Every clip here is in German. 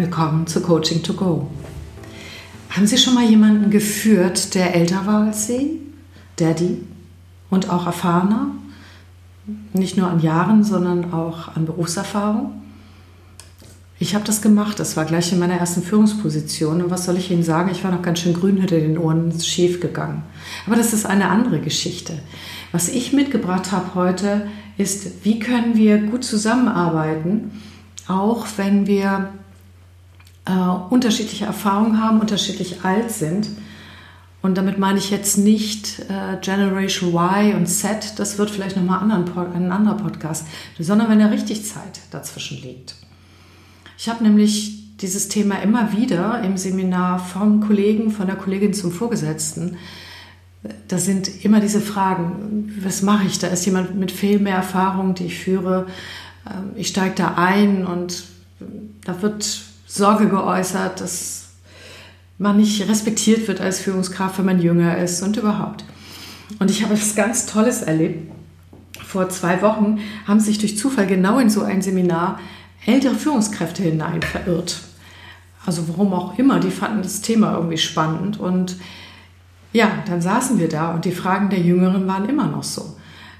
Willkommen zu Coaching to Go. Haben Sie schon mal jemanden geführt, der älter war als Sie? Daddy? Und auch erfahrener? Nicht nur an Jahren, sondern auch an Berufserfahrung? Ich habe das gemacht. Das war gleich in meiner ersten Führungsposition. Und was soll ich Ihnen sagen? Ich war noch ganz schön grün hinter den Ohren schief gegangen. Aber das ist eine andere Geschichte. Was ich mitgebracht habe heute ist, wie können wir gut zusammenarbeiten, auch wenn wir äh, unterschiedliche Erfahrungen haben, unterschiedlich alt sind. Und damit meine ich jetzt nicht äh, Generation Y und Z, das wird vielleicht nochmal ein anderer Podcast, sondern wenn da richtig Zeit dazwischen liegt. Ich habe nämlich dieses Thema immer wieder im Seminar vom Kollegen, von der Kollegin zum Vorgesetzten. Da sind immer diese Fragen, was mache ich? Da ist jemand mit viel mehr Erfahrung, die ich führe. Ähm, ich steige da ein und da wird Sorge geäußert, dass man nicht respektiert wird als Führungskraft, wenn man jünger ist und überhaupt. Und ich habe etwas ganz Tolles erlebt. Vor zwei Wochen haben sich durch Zufall genau in so ein Seminar ältere Führungskräfte hinein verirrt. Also warum auch immer, die fanden das Thema irgendwie spannend. Und ja, dann saßen wir da und die Fragen der Jüngeren waren immer noch so.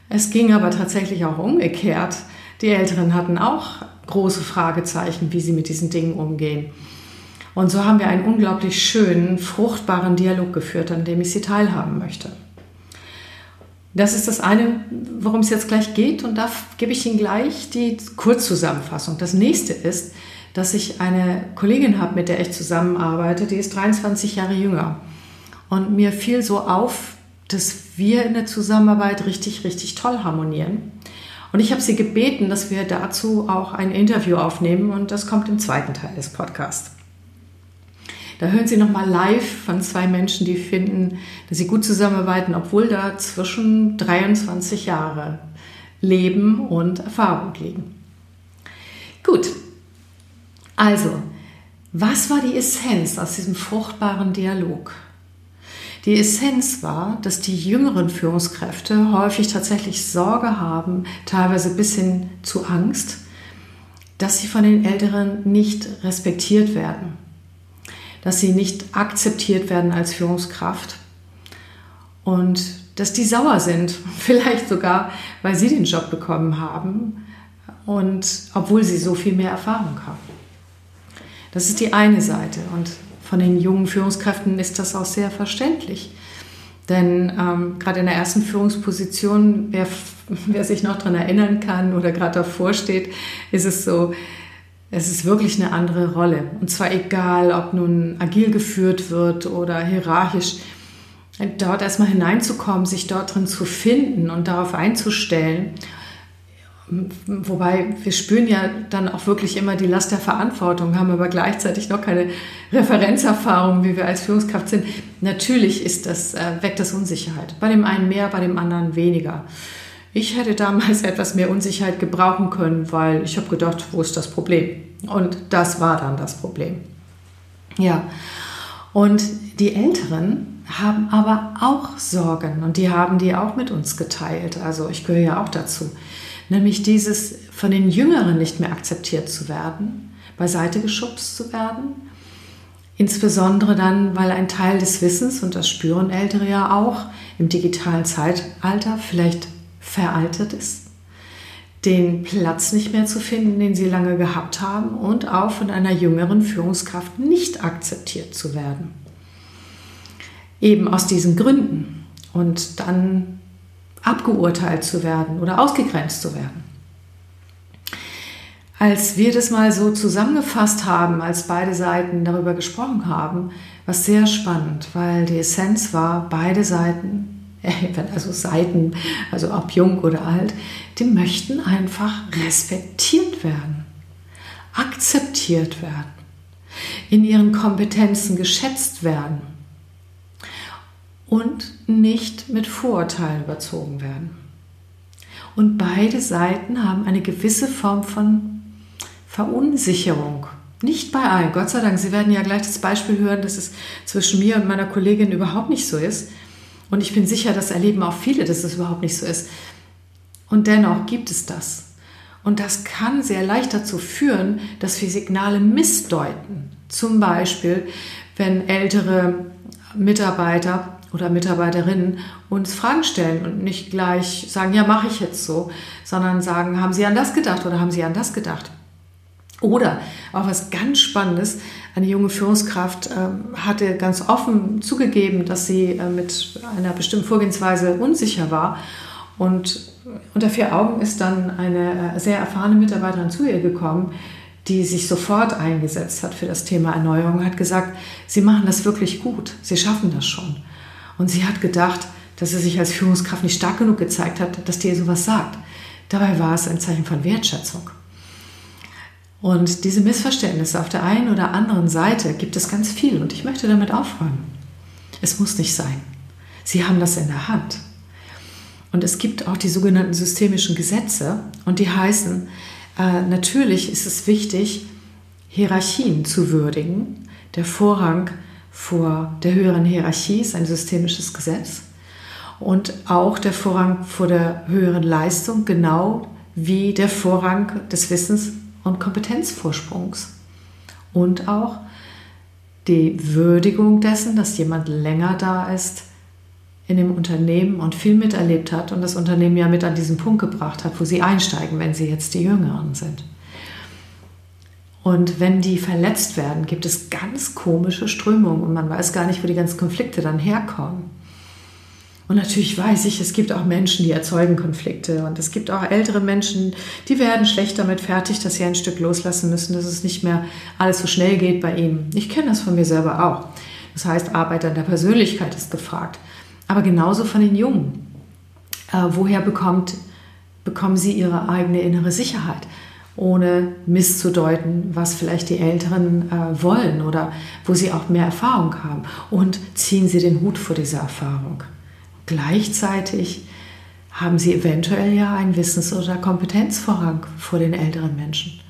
Es ging aber tatsächlich auch umgekehrt. Die Älteren hatten auch große Fragezeichen, wie sie mit diesen Dingen umgehen. Und so haben wir einen unglaublich schönen, fruchtbaren Dialog geführt, an dem ich Sie teilhaben möchte. Das ist das eine, worum es jetzt gleich geht und da gebe ich Ihnen gleich die Kurzzusammenfassung. Das nächste ist, dass ich eine Kollegin habe, mit der ich zusammenarbeite, die ist 23 Jahre jünger. Und mir fiel so auf, dass wir in der Zusammenarbeit richtig, richtig toll harmonieren. Und ich habe sie gebeten, dass wir dazu auch ein Interview aufnehmen und das kommt im zweiten Teil des Podcasts. Da hören Sie nochmal live von zwei Menschen, die finden, dass sie gut zusammenarbeiten, obwohl da zwischen 23 Jahre Leben und Erfahrung liegen. Gut, also, was war die Essenz aus diesem fruchtbaren Dialog? Die Essenz war, dass die jüngeren Führungskräfte häufig tatsächlich Sorge haben, teilweise bis hin zu Angst, dass sie von den Älteren nicht respektiert werden, dass sie nicht akzeptiert werden als Führungskraft und dass die sauer sind, vielleicht sogar, weil sie den Job bekommen haben und obwohl sie so viel mehr Erfahrung haben. Das ist die eine Seite und von den jungen Führungskräften ist das auch sehr verständlich. Denn ähm, gerade in der ersten Führungsposition, wer, wer sich noch daran erinnern kann oder gerade davor steht, ist es so, es ist wirklich eine andere Rolle. Und zwar egal, ob nun agil geführt wird oder hierarchisch, dort erstmal hineinzukommen, sich dort drin zu finden und darauf einzustellen Wobei wir spüren ja dann auch wirklich immer die Last der Verantwortung, haben aber gleichzeitig noch keine Referenzerfahrung, wie wir als Führungskraft sind. Natürlich ist das, äh, weckt das Unsicherheit. Bei dem einen mehr, bei dem anderen weniger. Ich hätte damals etwas mehr Unsicherheit gebrauchen können, weil ich habe gedacht, wo ist das Problem? Und das war dann das Problem. Ja, und die Älteren haben aber auch Sorgen und die haben die auch mit uns geteilt. Also ich gehöre ja auch dazu nämlich dieses von den Jüngeren nicht mehr akzeptiert zu werden, beiseite geschubst zu werden. Insbesondere dann, weil ein Teil des Wissens, und das spüren Ältere ja auch, im digitalen Zeitalter vielleicht veraltet ist, den Platz nicht mehr zu finden, den sie lange gehabt haben und auch von einer jüngeren Führungskraft nicht akzeptiert zu werden. Eben aus diesen Gründen. Und dann abgeurteilt zu werden oder ausgegrenzt zu werden. Als wir das mal so zusammengefasst haben, als beide Seiten darüber gesprochen haben, war es sehr spannend, weil die Essenz war, beide Seiten, also Seiten, also ob jung oder alt, die möchten einfach respektiert werden, akzeptiert werden, in ihren Kompetenzen geschätzt werden und nicht mit Vorurteilen überzogen werden. Und beide Seiten haben eine gewisse Form von Verunsicherung. Nicht bei allen, Gott sei Dank. Sie werden ja gleich das Beispiel hören, dass es zwischen mir und meiner Kollegin überhaupt nicht so ist. Und ich bin sicher, das erleben auch viele, dass es überhaupt nicht so ist. Und dennoch gibt es das. Und das kann sehr leicht dazu führen, dass wir Signale missdeuten. Zum Beispiel, wenn ältere Mitarbeiter oder Mitarbeiterinnen uns Fragen stellen und nicht gleich sagen, ja, mache ich jetzt so, sondern sagen, haben Sie an das gedacht oder haben Sie an das gedacht? Oder auch was ganz Spannendes, eine junge Führungskraft äh, hatte ganz offen zugegeben, dass sie äh, mit einer bestimmten Vorgehensweise unsicher war. Und unter vier Augen ist dann eine äh, sehr erfahrene Mitarbeiterin zu ihr gekommen, die sich sofort eingesetzt hat für das Thema Erneuerung, hat gesagt, Sie machen das wirklich gut, Sie schaffen das schon. Und sie hat gedacht, dass sie sich als Führungskraft nicht stark genug gezeigt hat, dass die ihr sowas sagt. Dabei war es ein Zeichen von Wertschätzung. Und diese Missverständnisse auf der einen oder anderen Seite gibt es ganz viel und ich möchte damit aufräumen. Es muss nicht sein. Sie haben das in der Hand. Und es gibt auch die sogenannten systemischen Gesetze und die heißen, äh, natürlich ist es wichtig, Hierarchien zu würdigen. Der Vorrang vor der höheren Hierarchie ist ein systemisches Gesetz und auch der Vorrang vor der höheren Leistung, genau wie der Vorrang des Wissens- und Kompetenzvorsprungs. Und auch die Würdigung dessen, dass jemand länger da ist in dem Unternehmen und viel miterlebt hat und das Unternehmen ja mit an diesen Punkt gebracht hat, wo sie einsteigen, wenn sie jetzt die Jüngeren sind. Und wenn die verletzt werden, gibt es ganz komische Strömungen und man weiß gar nicht, wo die ganzen Konflikte dann herkommen. Und natürlich weiß ich, es gibt auch Menschen, die erzeugen Konflikte. Und es gibt auch ältere Menschen, die werden schlecht damit fertig, dass sie ein Stück loslassen müssen, dass es nicht mehr alles so schnell geht bei ihnen. Ich kenne das von mir selber auch. Das heißt, Arbeit an der Persönlichkeit ist gefragt. Aber genauso von den Jungen. Äh, woher bekommt, bekommen sie ihre eigene innere Sicherheit? Ohne misszudeuten, was vielleicht die Älteren äh, wollen oder wo sie auch mehr Erfahrung haben. Und ziehen sie den Hut vor dieser Erfahrung. Gleichzeitig haben sie eventuell ja einen Wissens- oder Kompetenzvorrang vor den älteren Menschen,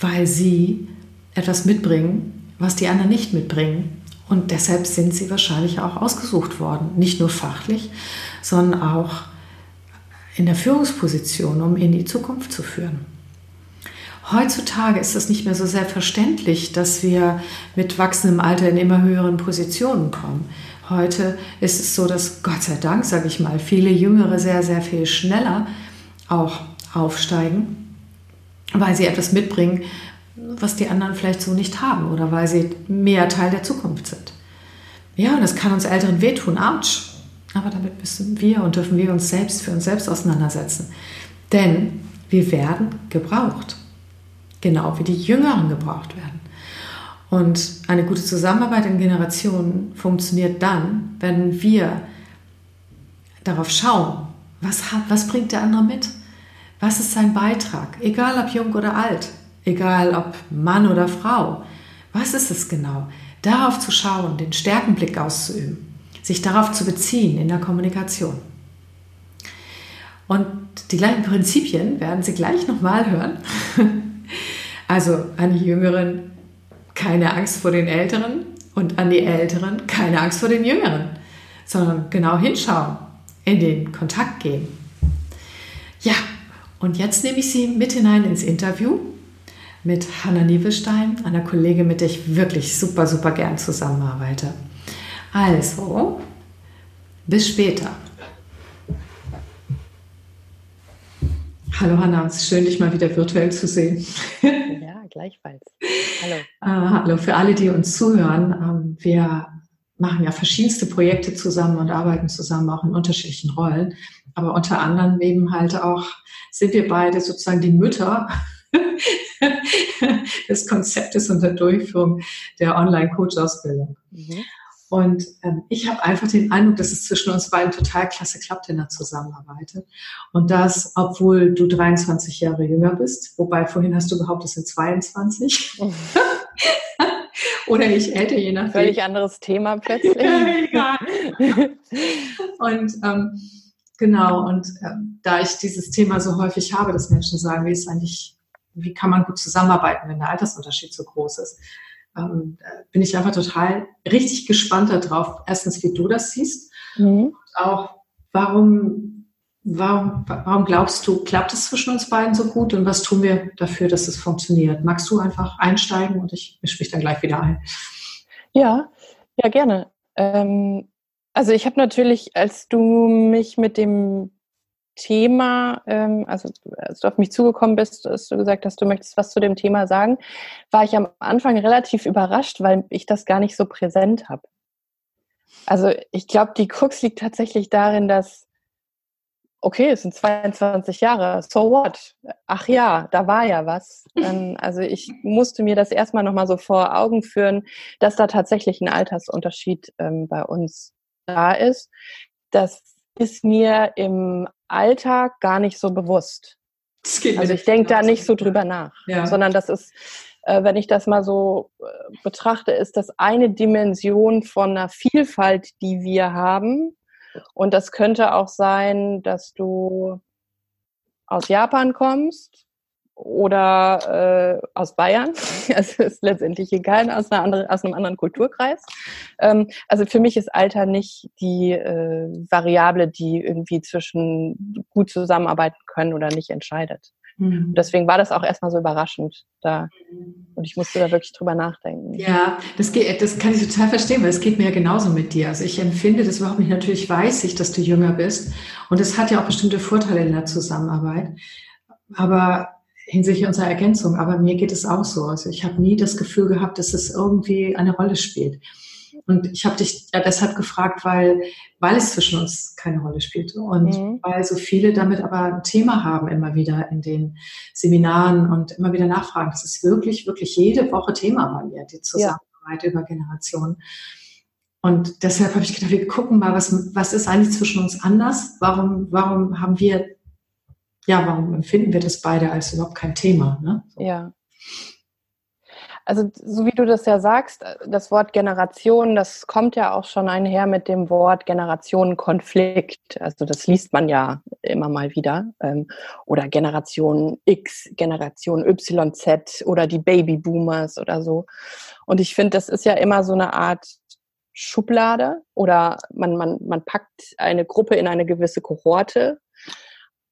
weil sie etwas mitbringen, was die anderen nicht mitbringen. Und deshalb sind sie wahrscheinlich auch ausgesucht worden, nicht nur fachlich, sondern auch in der Führungsposition, um in die Zukunft zu führen. Heutzutage ist es nicht mehr so selbstverständlich, dass wir mit wachsendem Alter in immer höheren Positionen kommen. Heute ist es so, dass Gott sei Dank, sage ich mal, viele Jüngere sehr, sehr viel schneller auch aufsteigen, weil sie etwas mitbringen, was die anderen vielleicht so nicht haben oder weil sie mehr Teil der Zukunft sind. Ja, und das kann uns Älteren wehtun, ouch. Aber damit müssen wir und dürfen wir uns selbst für uns selbst auseinandersetzen. Denn wir werden gebraucht genau wie die Jüngeren gebraucht werden. Und eine gute Zusammenarbeit in Generationen funktioniert dann, wenn wir darauf schauen, was, hat, was bringt der andere mit? Was ist sein Beitrag? Egal ob jung oder alt, egal ob Mann oder Frau. Was ist es genau? Darauf zu schauen, den Stärkenblick auszuüben, sich darauf zu beziehen in der Kommunikation. Und die gleichen Prinzipien werden Sie gleich nochmal hören. Also an die Jüngeren keine Angst vor den Älteren und an die Älteren keine Angst vor den Jüngeren, sondern genau hinschauen, in den Kontakt gehen. Ja, und jetzt nehme ich Sie mit hinein ins Interview mit Hanna Nievelstein, einer Kollegin, mit der ich wirklich super, super gern zusammenarbeite. Also, bis später. Hallo Hanna, es ist schön, dich mal wieder virtuell zu sehen. Gleichfalls. Hallo. Äh, hallo, für alle, die uns zuhören. Ähm, wir machen ja verschiedenste Projekte zusammen und arbeiten zusammen auch in unterschiedlichen Rollen. Aber unter anderem eben halt auch sind wir beide sozusagen die Mütter des Konzeptes und der Durchführung der Online-Coach-Ausbildung. Mhm. Und ähm, ich habe einfach den Eindruck, dass es zwischen uns beiden total klasse klappt in der Zusammenarbeit. Und das, obwohl du 23 Jahre jünger bist, wobei vorhin hast du behauptet, es sind 22. Oder ich älter, je nachdem. Völlig anderes Thema plötzlich. Egal. und ähm, genau, und ähm, da ich dieses Thema so häufig habe, dass Menschen sagen, wie ist eigentlich, wie kann man gut zusammenarbeiten, wenn der Altersunterschied so groß ist, ähm, bin ich einfach total richtig gespannt darauf. Erstens, wie du das siehst. Mhm. Und auch, warum warum, warum glaubst du, klappt es zwischen uns beiden so gut und was tun wir dafür, dass es funktioniert? Magst du einfach einsteigen und ich mische mich dann gleich wieder ein? Ja, ja, gerne. Ähm, also ich habe natürlich, als du mich mit dem Thema, ähm, also als du auf mich zugekommen bist, hast du gesagt hast, du möchtest was zu dem Thema sagen, war ich am Anfang relativ überrascht, weil ich das gar nicht so präsent habe. Also ich glaube, die Krux liegt tatsächlich darin, dass, okay, es sind 22 Jahre, so what? Ach ja, da war ja was. Ähm, also ich musste mir das erstmal nochmal so vor Augen führen, dass da tatsächlich ein Altersunterschied ähm, bei uns da ist. Das ist mir im Alltag gar nicht so bewusst. Also ich denke da nicht so drüber nach, ja. sondern das ist, äh, wenn ich das mal so äh, betrachte, ist das eine Dimension von einer Vielfalt, die wir haben. Und das könnte auch sein, dass du aus Japan kommst oder äh, aus Bayern. Es ist letztendlich egal, aus, einer anderen, aus einem anderen Kulturkreis. Ähm, also für mich ist Alter nicht die äh, Variable, die irgendwie zwischen gut zusammenarbeiten können oder nicht entscheidet. Mhm. Deswegen war das auch erstmal so überraschend da. Und ich musste da wirklich drüber nachdenken. Ja, das, geht, das kann ich total verstehen, weil es geht mir ja genauso mit dir. Also ich empfinde das überhaupt nicht. Natürlich weiß ich, dass du jünger bist. Und es hat ja auch bestimmte Vorteile in der Zusammenarbeit. Aber hinsichtlich unserer Ergänzung. Aber mir geht es auch so. Also ich habe nie das Gefühl gehabt, dass es irgendwie eine Rolle spielt. Und ich habe dich ja deshalb gefragt, weil, weil es zwischen uns keine Rolle spielt und mhm. weil so viele damit aber ein Thema haben immer wieder in den Seminaren und immer wieder nachfragen. Das ist wirklich, wirklich jede Woche Thema bei mir, die Zusammenarbeit ja. über Generationen. Und deshalb habe ich gedacht, wir gucken mal, was, was ist eigentlich zwischen uns anders? Warum, warum haben wir ja, warum empfinden wir das beide als überhaupt kein Thema? Ne? So. Ja. Also so wie du das ja sagst, das Wort Generation, das kommt ja auch schon einher mit dem Wort Generationenkonflikt. Also das liest man ja immer mal wieder. Ähm, oder Generation X, Generation YZ oder die Babyboomers oder so. Und ich finde, das ist ja immer so eine Art Schublade oder man, man, man packt eine Gruppe in eine gewisse Kohorte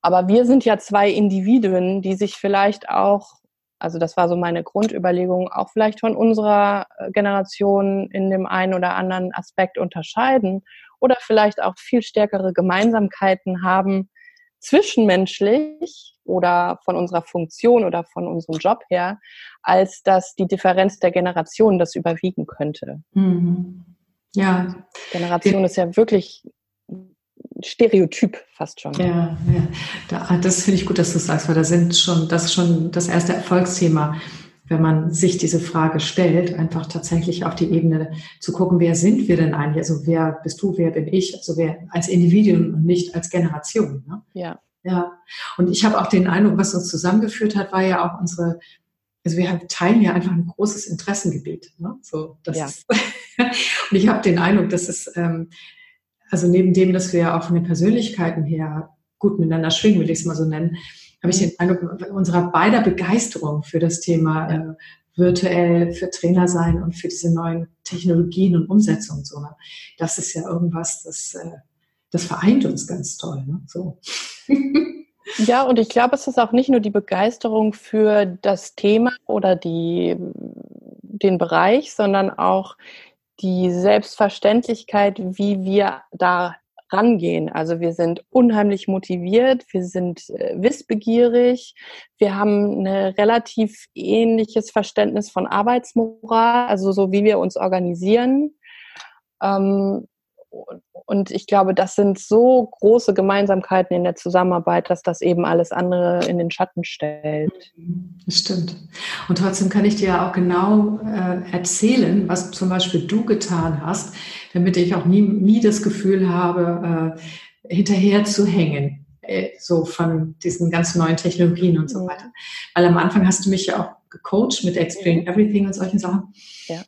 aber wir sind ja zwei Individuen, die sich vielleicht auch, also das war so meine Grundüberlegung, auch vielleicht von unserer äh, Generation in dem einen oder anderen Aspekt unterscheiden oder vielleicht auch viel stärkere Gemeinsamkeiten haben zwischenmenschlich oder von unserer Funktion oder von unserem Job her, als dass die Differenz der Generationen das überwiegen könnte. Mhm. Ja. Generation ist ja wirklich Stereotyp fast schon. Ja, ja. Da, das finde ich gut, dass du sagst, weil da sind schon, das ist schon das erste Erfolgsthema, wenn man sich diese Frage stellt, einfach tatsächlich auf die Ebene zu gucken, wer sind wir denn eigentlich? Also wer bist du, wer bin ich? Also wer als Individuum und nicht als Generation. Ne? Ja. Ja. Und ich habe auch den Eindruck, was uns zusammengeführt hat, war ja auch unsere also wir teilen ja einfach ein großes Interessengebiet. Ne? So, das ja. ist und ich habe den Eindruck, dass es ähm, also neben dem, dass wir ja auch von den Persönlichkeiten her gut miteinander schwingen, würde ich es mal so nennen, habe ich den Eindruck, unserer beider Begeisterung für das Thema äh, virtuell, für Trainer sein und für diese neuen Technologien und Umsetzungen so. Ne? Das ist ja irgendwas, das, äh, das vereint uns ganz toll. Ne? So. Ja, und ich glaube, es ist auch nicht nur die Begeisterung für das Thema oder die, den Bereich, sondern auch die Selbstverständlichkeit, wie wir da rangehen. Also wir sind unheimlich motiviert, wir sind äh, wissbegierig, wir haben ein relativ ähnliches Verständnis von Arbeitsmoral, also so wie wir uns organisieren. Ähm, und ich glaube, das sind so große Gemeinsamkeiten in der Zusammenarbeit, dass das eben alles andere in den Schatten stellt. Das stimmt. Und trotzdem kann ich dir ja auch genau äh, erzählen, was zum Beispiel du getan hast, damit ich auch nie, nie das Gefühl habe, äh, hinterher zu hängen, äh, so von diesen ganz neuen Technologien und so mhm. weiter. Weil am Anfang hast du mich ja auch gecoacht mit Explain mhm. Everything und solchen Sachen. Ja.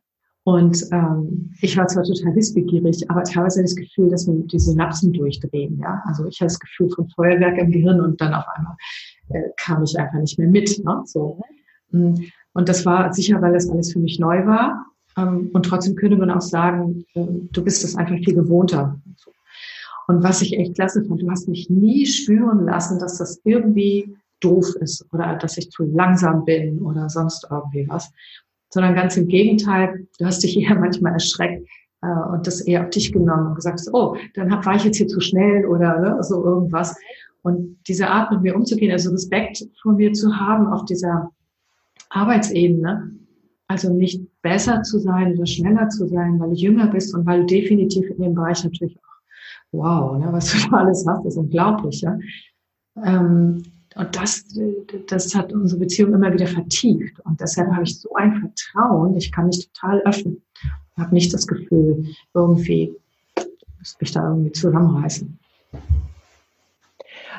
Und ähm, ich war zwar total wissbegierig, aber teilweise das Gefühl, dass mir die Synapsen durchdrehen. Ja, also ich hatte das Gefühl von Feuerwerk im Gehirn und dann auf einmal äh, kam ich einfach nicht mehr mit. Ne? So. Mm, und das war sicher, weil das alles für mich neu war. Ähm, und trotzdem könnte man auch sagen, äh, du bist das einfach viel gewohnter. Und was ich echt klasse fand, du hast mich nie spüren lassen, dass das irgendwie doof ist oder dass ich zu langsam bin oder sonst irgendwie was, sondern ganz im Gegenteil, du hast dich eher manchmal erschreckt äh, und das eher auf dich genommen und gesagt, oh, dann hab, war ich jetzt hier zu schnell oder ne, so irgendwas. Und diese Art mit mir umzugehen, also Respekt vor mir zu haben auf dieser Arbeitsebene, also nicht besser zu sein oder schneller zu sein, weil du jünger bist und weil du definitiv in dem Bereich natürlich auch, wow, ne, was du da alles hast, ist unglaublich. Ja? Ähm, und das, das hat unsere Beziehung immer wieder vertieft. Und deshalb habe ich so ein Vertrauen, ich kann mich total öffnen. Ich habe nicht das Gefühl, irgendwie, muss mich da irgendwie zusammenreißen.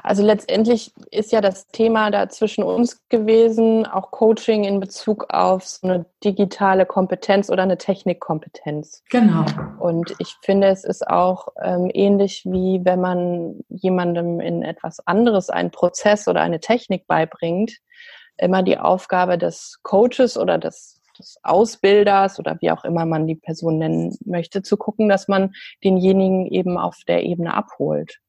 Also letztendlich ist ja das Thema da zwischen uns gewesen, auch Coaching in Bezug auf so eine digitale Kompetenz oder eine Technikkompetenz. Genau. Und ich finde, es ist auch ähm, ähnlich wie wenn man jemandem in etwas anderes einen Prozess oder eine Technik beibringt, immer die Aufgabe des Coaches oder des des Ausbilders oder wie auch immer man die Person nennen möchte, zu gucken, dass man denjenigen eben auf der Ebene abholt.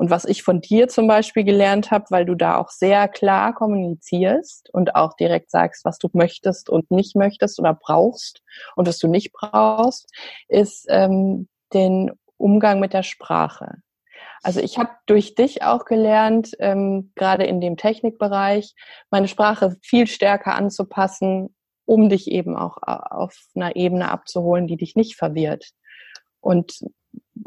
Und was ich von dir zum Beispiel gelernt habe, weil du da auch sehr klar kommunizierst und auch direkt sagst, was du möchtest und nicht möchtest oder brauchst und was du nicht brauchst, ist ähm, den Umgang mit der Sprache. Also ich habe durch dich auch gelernt, ähm, gerade in dem Technikbereich, meine Sprache viel stärker anzupassen, um dich eben auch auf einer Ebene abzuholen, die dich nicht verwirrt. Und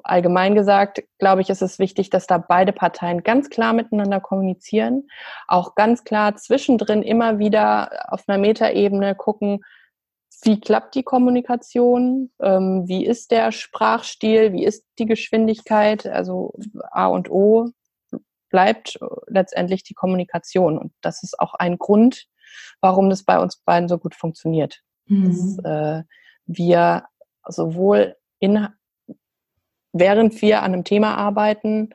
allgemein gesagt, glaube ich, ist es wichtig, dass da beide Parteien ganz klar miteinander kommunizieren, auch ganz klar zwischendrin immer wieder auf einer Metaebene gucken, wie klappt die Kommunikation, ähm, wie ist der Sprachstil, wie ist die Geschwindigkeit, also A und O bleibt letztendlich die Kommunikation. Und das ist auch ein Grund, warum das bei uns beiden so gut funktioniert. Mhm. Dass, äh, wir sowohl in, während wir an einem Thema arbeiten,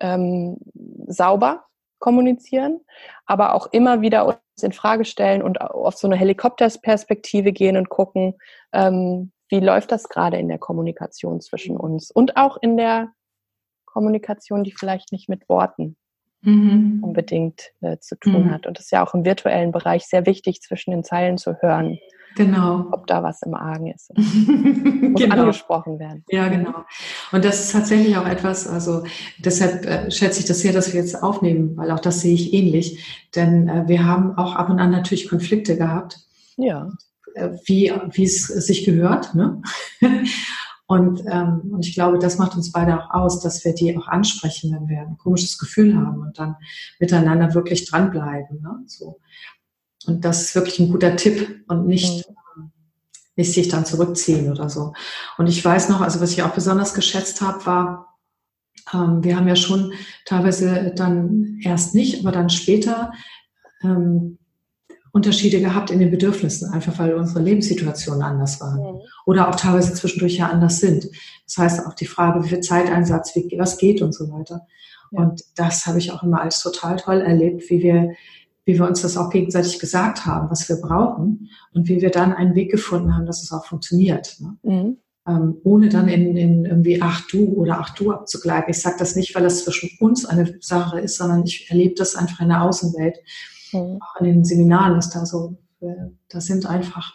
ähm, sauber kommunizieren, aber auch immer wieder uns in Frage stellen und auf so eine Helikoptersperspektive gehen und gucken, ähm, wie läuft das gerade in der Kommunikation zwischen uns und auch in der Kommunikation, die vielleicht nicht mit Worten mhm. unbedingt äh, zu tun mhm. hat. Und das ist ja auch im virtuellen Bereich sehr wichtig, zwischen den Zeilen zu hören. Genau. Ob da was im Argen ist. Muss genau. angesprochen werden. Ja, genau. Und das ist tatsächlich auch etwas, also deshalb äh, schätze ich das sehr, dass wir jetzt aufnehmen, weil auch das sehe ich ähnlich. Denn äh, wir haben auch ab und an natürlich Konflikte gehabt. Ja. Äh, wie, wie es sich gehört. Ne? Und, ähm, und ich glaube, das macht uns beide auch aus, dass wir die auch ansprechen, wenn wir ein komisches Gefühl haben und dann miteinander wirklich dranbleiben. Ne? So. Und das ist wirklich ein guter Tipp und nicht, mhm. nicht sich dann zurückziehen oder so. Und ich weiß noch, also was ich auch besonders geschätzt habe, war, ähm, wir haben ja schon teilweise dann erst nicht, aber dann später ähm, Unterschiede gehabt in den Bedürfnissen, einfach weil unsere Lebenssituationen anders waren. Mhm. Oder auch teilweise zwischendurch ja anders sind. Das heißt auch die Frage, wie viel Zeiteinsatz, wie, was geht und so weiter. Ja. Und das habe ich auch immer als total toll erlebt, wie wir, wie wir uns das auch gegenseitig gesagt haben, was wir brauchen und wie wir dann einen Weg gefunden haben, dass es auch funktioniert. Ne? Mhm. Ähm, ohne dann in, in irgendwie ach du oder ach du abzugleiten. Ich sage das nicht, weil das zwischen uns eine Sache ist, sondern ich erlebe das einfach in der Außenwelt Mhm. Auch in den Seminaren ist da so, äh, da sind einfach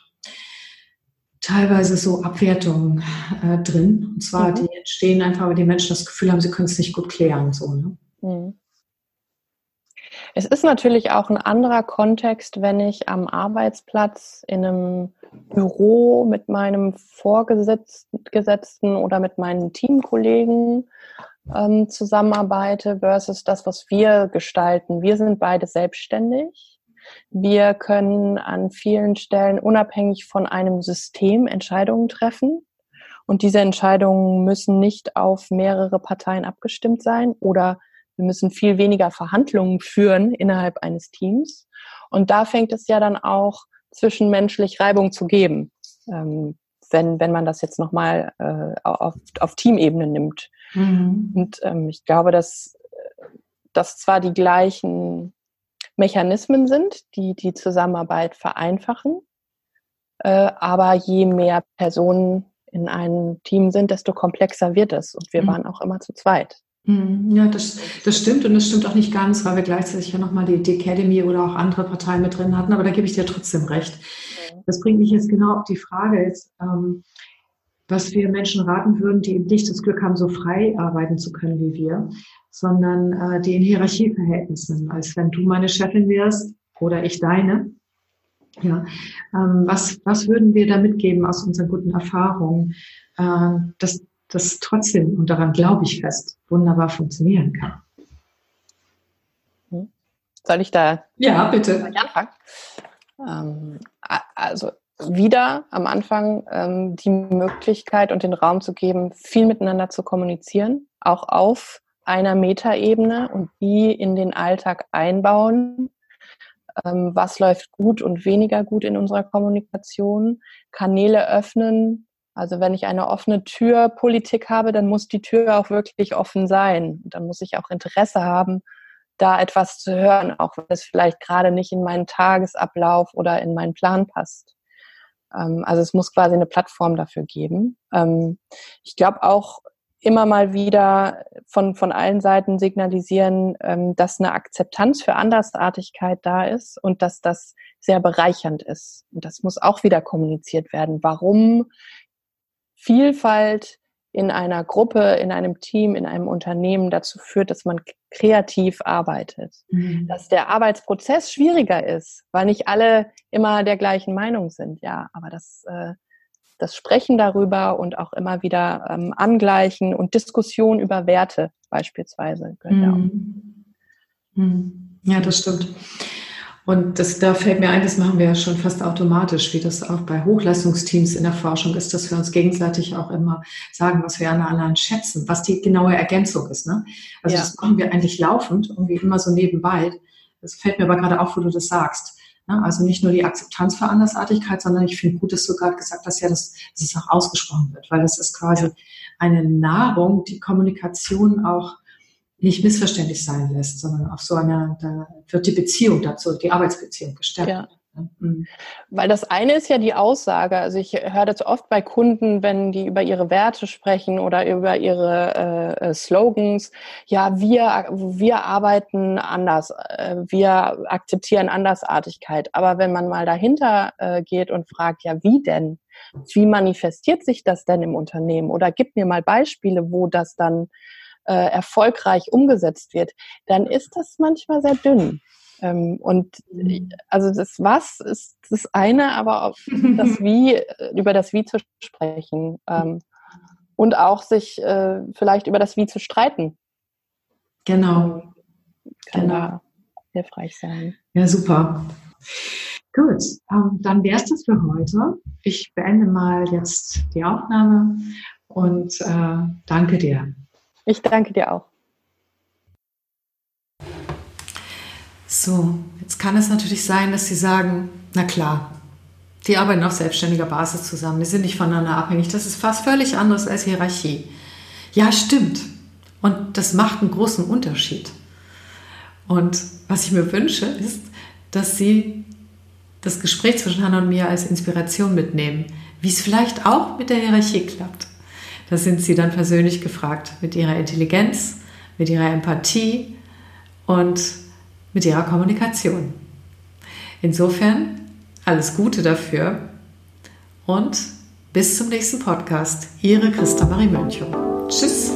teilweise so Abwertungen äh, drin. Und zwar, mhm. die entstehen einfach, weil die Menschen das Gefühl haben, sie können es nicht gut klären. So, ne? Mhm. Es ist natürlich auch ein anderer Kontext, wenn ich am Arbeitsplatz in einem Büro mit meinem Vorgesetzten oder mit meinen Teamkollegen ähm, zusammenarbeite versus das, was wir gestalten. Wir sind beide selbstständig. Wir können an vielen Stellen unabhängig von einem System Entscheidungen treffen. Und diese Entscheidungen müssen nicht auf mehrere Parteien abgestimmt sein oder wir müssen viel weniger Verhandlungen führen innerhalb eines Teams. Und da fängt es ja dann auch zwischenmenschlich Reibung zu geben, ähm, wenn, wenn man das jetzt nochmal äh, auf, auf Teamebene nimmt. Mhm. Und ähm, ich glaube, dass das zwar die gleichen Mechanismen sind, die die Zusammenarbeit vereinfachen, äh, aber je mehr Personen in einem Team sind, desto komplexer wird es. Und wir mhm. waren auch immer zu zweit. Mhm. Ja, das, das stimmt und das stimmt auch nicht ganz, weil wir gleichzeitig ja nochmal die, die Academy oder auch andere Parteien mit drin hatten, aber da gebe ich dir trotzdem recht. Das bringt mich jetzt genau auf die Frage jetzt, ähm, was wir Menschen raten würden, die eben nicht das Glück haben, so frei arbeiten zu können wie wir, sondern äh, die in Hierarchieverhältnissen, als wenn du meine Chefin wärst oder ich deine. Ja, ähm, was, was würden wir da mitgeben aus unseren guten Erfahrungen, äh, dass das trotzdem, und daran glaube ich fest, wunderbar funktionieren kann? Soll ich da ja, bitte. anfangen? Ähm, also wieder am Anfang ähm, die Möglichkeit und den Raum zu geben, viel miteinander zu kommunizieren, auch auf einer Metaebene und die in den Alltag einbauen. Ähm, was läuft gut und weniger gut in unserer Kommunikation? Kanäle öffnen. Also wenn ich eine offene Türpolitik habe, dann muss die Tür auch wirklich offen sein. dann muss ich auch Interesse haben, da etwas zu hören, auch wenn es vielleicht gerade nicht in meinen Tagesablauf oder in meinen Plan passt. Ähm, also es muss quasi eine Plattform dafür geben. Ähm, ich glaube auch immer mal wieder von, von allen Seiten signalisieren, ähm, dass eine Akzeptanz für Andersartigkeit da ist und dass das sehr bereichernd ist. Und das muss auch wieder kommuniziert werden. Warum Vielfalt in einer Gruppe, in einem Team, in einem Unternehmen dazu führt, dass man kreativ arbeitet. Mhm. Dass der Arbeitsprozess schwieriger ist, weil nicht alle immer der gleichen Meinung sind. Ja, aber das, äh, das Sprechen darüber und auch immer wieder ähm, angleichen und Diskussion über Werte beispielsweise mhm. Mhm. Ja, das stimmt. Und das, da fällt mir ein, das machen wir ja schon fast automatisch, wie das auch bei Hochleistungsteams in der Forschung ist, dass wir uns gegenseitig auch immer sagen, was wir an der anderen schätzen, was die genaue Ergänzung ist. Ne? Also ja. das machen wir eigentlich laufend, irgendwie immer so nebenbei. Das fällt mir aber gerade auf, wo du das sagst. Ne? Also nicht nur die Akzeptanz für Andersartigkeit, sondern ich finde gut, dass du gerade gesagt hast, ja, dass, dass es auch ausgesprochen wird, weil das ist quasi eine Nahrung, die Kommunikation auch nicht missverständlich sein lässt, sondern auf so einer, da wird die Beziehung dazu, die Arbeitsbeziehung gestärkt. Ja. Mhm. Weil das eine ist ja die Aussage. Also ich höre das oft bei Kunden, wenn die über ihre Werte sprechen oder über ihre äh, Slogans. Ja, wir, wir arbeiten anders. Äh, wir akzeptieren Andersartigkeit. Aber wenn man mal dahinter äh, geht und fragt, ja, wie denn? Wie manifestiert sich das denn im Unternehmen? Oder gib mir mal Beispiele, wo das dann äh, erfolgreich umgesetzt wird, dann ist das manchmal sehr dünn. Ähm, und mhm. also das Was ist das eine, aber auch das Wie, äh, über das Wie zu sprechen ähm, und auch sich äh, vielleicht über das Wie zu streiten. Genau. Kann genau. da hilfreich sein. Ja, super. Gut, ähm, dann wäre es das für heute. Ich beende mal jetzt die Aufnahme und äh, danke dir. Ich danke dir auch. So, jetzt kann es natürlich sein, dass Sie sagen, na klar, die arbeiten auf selbstständiger Basis zusammen, die sind nicht voneinander abhängig, das ist fast völlig anderes als Hierarchie. Ja, stimmt. Und das macht einen großen Unterschied. Und was ich mir wünsche, ist, dass Sie das Gespräch zwischen Hannah und mir als Inspiration mitnehmen, wie es vielleicht auch mit der Hierarchie klappt. Da sind Sie dann persönlich gefragt mit Ihrer Intelligenz, mit Ihrer Empathie und mit Ihrer Kommunikation. Insofern alles Gute dafür und bis zum nächsten Podcast. Ihre Christa Marie Mönchow. Tschüss.